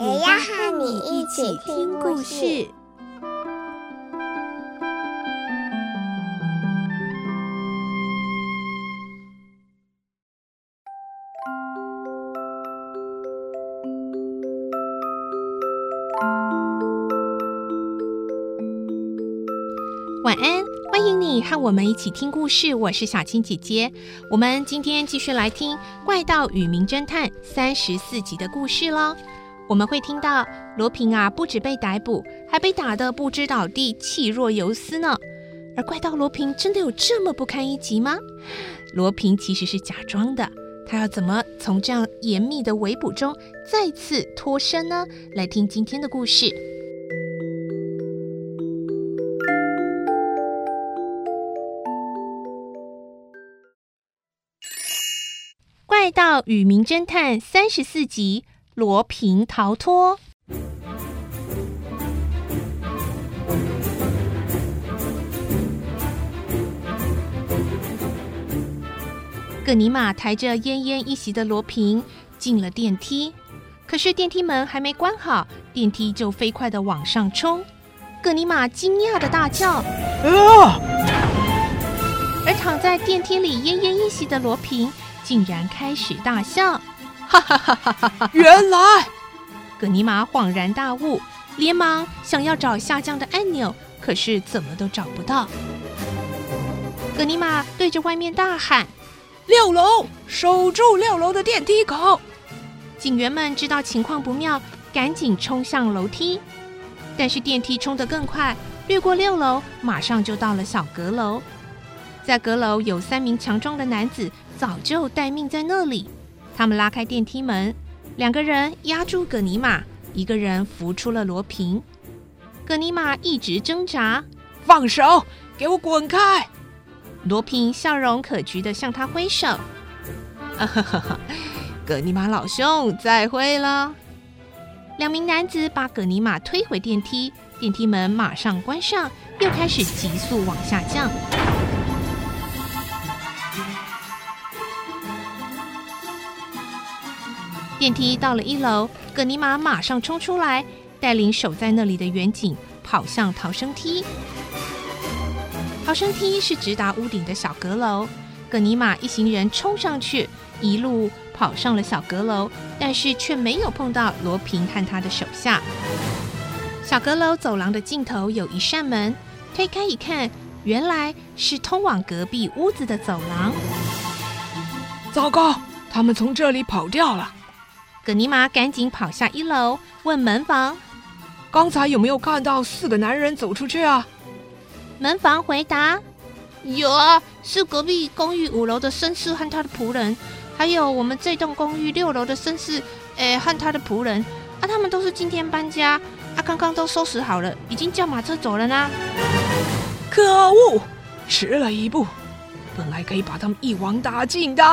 也要和你一起听故事。晚安，欢迎你和我们一起听故事。我是小青姐姐，我们今天继续来听《怪盗与名侦探》三十四集的故事喽。我们会听到罗平啊，不止被逮捕，还被打得不知倒地，气若游丝呢。而怪盗罗平真的有这么不堪一击吗？罗平其实是假装的，他要怎么从这样严密的围捕中再次脱身呢？来听今天的故事，《怪盗与名侦探》三十四集。罗平逃脱。葛尼玛抬着奄奄一息的罗平进了电梯，可是电梯门还没关好，电梯就飞快的往上冲。葛尼玛惊讶的大叫：“啊！”而躺在电梯里奄奄一息的罗平竟然开始大笑。哈哈哈哈哈哈！原来，葛尼玛恍然大悟，连忙想要找下降的按钮，可是怎么都找不到。葛尼玛对着外面大喊：“六楼，守住六楼的电梯口！”警员们知道情况不妙，赶紧冲向楼梯，但是电梯冲得更快，越过六楼，马上就到了小阁楼。在阁楼有三名强壮的男子，早就待命在那里。他们拉开电梯门，两个人压住葛尼玛，一个人扶出了罗平。葛尼玛一直挣扎，放手，给我滚开！罗平笑容可掬的向他挥手。啊哈哈哈！葛尼玛老兄，再会了。两名男子把葛尼玛推回电梯，电梯门马上关上，又开始急速往下降。电梯到了一楼，葛尼玛马上冲出来，带领守在那里的远景跑向逃生梯。逃生梯是直达屋顶的小阁楼，葛尼玛一行人冲上去，一路跑上了小阁楼，但是却没有碰到罗平和他的手下。小阁楼走廊的尽头有一扇门，推开一看，原来是通往隔壁屋子的走廊。糟糕，他们从这里跑掉了。葛尼玛赶紧跑下一楼，问门房：“刚才有没有看到四个男人走出去啊？”门房回答：“有啊，是隔壁公寓五楼的绅士和他的仆人，还有我们这栋公寓六楼的绅士，诶，和他的仆人。啊，他们都是今天搬家，啊，刚刚都收拾好了，已经叫马车走了呢。”可恶，迟了一步，本来可以把他们一网打尽的。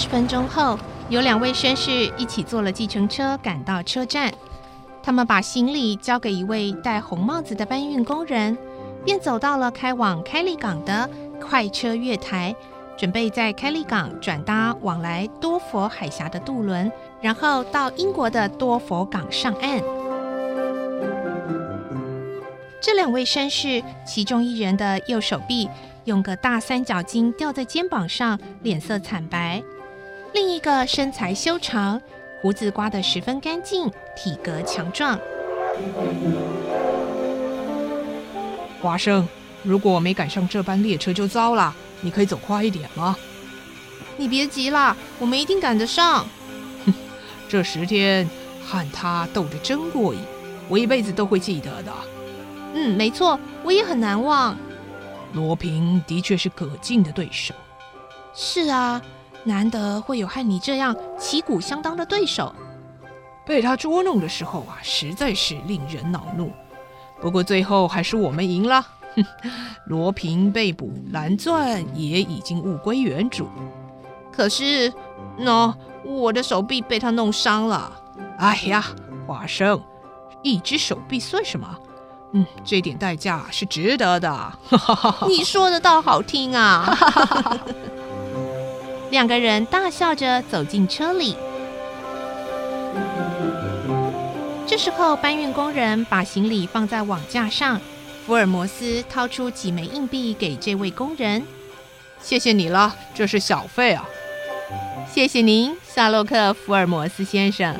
十分钟后，有两位绅士一起坐了计程车赶到车站。他们把行李交给一位戴红帽子的搬运工人，便走到了开往开利港的快车月台，准备在开利港转搭往来多佛海峡的渡轮，然后到英国的多佛港上岸。这两位绅士，其中一人的右手臂用个大三角巾吊在肩膀上，脸色惨白。另一个身材修长，胡子刮得十分干净，体格强壮。华生，如果我没赶上这班列车就糟了，你可以走快一点吗？你别急啦，我们一定赶得上。哼，这十天和他斗得真过瘾，我一辈子都会记得的。嗯，没错，我也很难忘。罗平的确是可敬的对手。是啊，难得会有和你这样旗鼓相当的对手。被他捉弄的时候啊，实在是令人恼怒。不过最后还是我们赢了。哼，罗平被捕，蓝钻也已经物归原主。可是，那我的手臂被他弄伤了。哎呀，华生，一只手臂算什么？嗯，这点代价是值得的。你说的倒好听啊！两个人大笑着走进车里。这时候，搬运工人把行李放在网架上。福尔摩斯掏出几枚硬币给这位工人：“谢谢你了，这是小费啊。”“谢谢您，夏洛克·福尔摩斯先生。”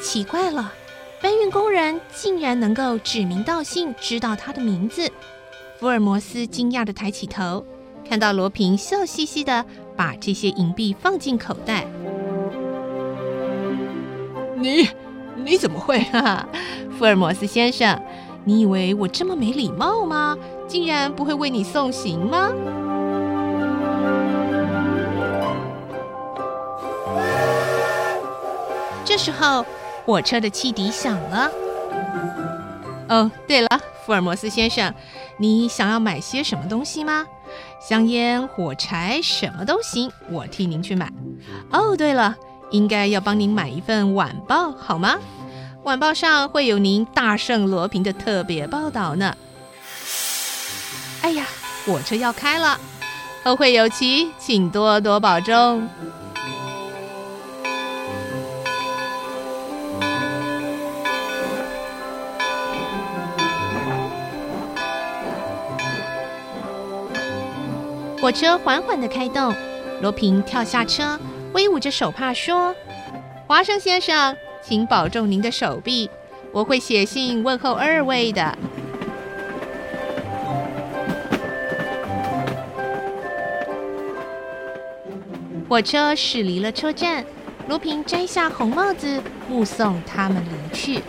奇怪了，搬运工人竟然能够指名道姓知道他的名字。福尔摩斯惊讶地抬起头，看到罗平笑嘻嘻的把这些银币放进口袋。“你，你怎么会？”哈哈，福尔摩斯先生。你以为我这么没礼貌吗？竟然不会为你送行吗？这时候，火车的汽笛响了。哦，对了，福尔摩斯先生，你想要买些什么东西吗？香烟、火柴，什么都行，我替您去买。哦，对了，应该要帮您买一份晚报，好吗？晚报上会有您大圣罗平的特别报道呢。哎呀，火车要开了，后会有期，请多多保重。火车缓缓的开动，罗平跳下车，挥舞着手帕说：“华生先生。”请保重您的手臂，我会写信问候二位的。火车驶离了车站，罗平摘下红帽子，目送他们离去。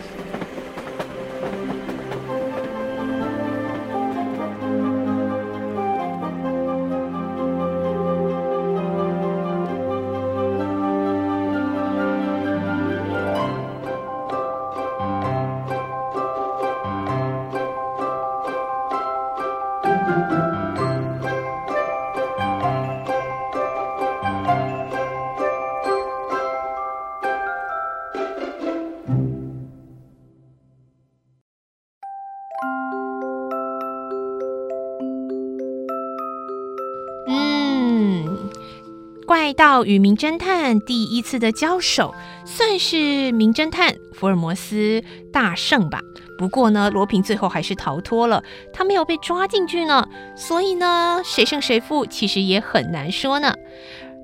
怪盗与名侦探第一次的交手，算是名侦探福尔摩斯大胜吧。不过呢，罗平最后还是逃脱了，他没有被抓进去呢。所以呢，谁胜谁负其实也很难说呢。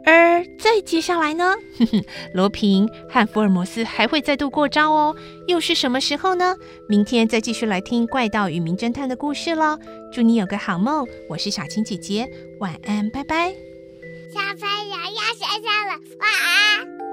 而再接下来呢，哼哼，罗平和福尔摩斯还会再度过招哦。又是什么时候呢？明天再继续来听怪盗与名侦探的故事喽。祝你有个好梦，我是小青姐姐，晚安，拜拜。小朋友要睡觉了，晚安。